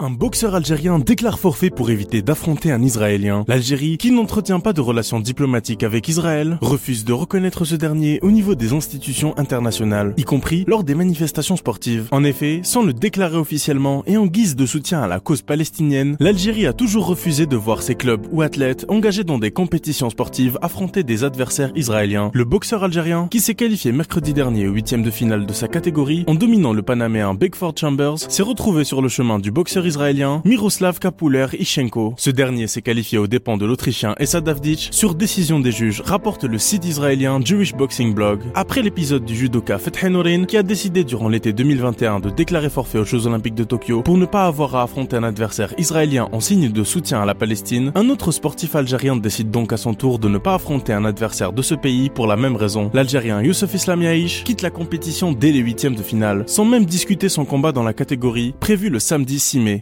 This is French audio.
Un boxeur algérien déclare forfait pour éviter d'affronter un Israélien. L'Algérie, qui n'entretient pas de relations diplomatiques avec Israël, refuse de reconnaître ce dernier au niveau des institutions internationales, y compris lors des manifestations sportives. En effet, sans le déclarer officiellement et en guise de soutien à la cause palestinienne, l'Algérie a toujours refusé de voir ses clubs ou athlètes engagés dans des compétitions sportives affronter des adversaires israéliens. Le boxeur algérien, qui s'est qualifié mercredi dernier au huitième de finale de sa catégorie en dominant le Panaméen Beckford Chambers, s'est retrouvé sur le chemin du boxeur israélien Miroslav Kapuler Ishenko. Ce dernier s'est qualifié aux dépens de l'Autrichien Essa Davdic sur décision des juges, rapporte le site israélien Jewish Boxing Blog. Après l'épisode du judoka Fethi Norin qui a décidé durant l'été 2021 de déclarer forfait aux Jeux Olympiques de Tokyo pour ne pas avoir à affronter un adversaire israélien en signe de soutien à la Palestine, un autre sportif algérien décide donc à son tour de ne pas affronter un adversaire de ce pays pour la même raison. L'Algérien Youssef Islam quitte la compétition dès les huitièmes de finale, sans même discuter son combat dans la catégorie prévu le samedi 6 mai.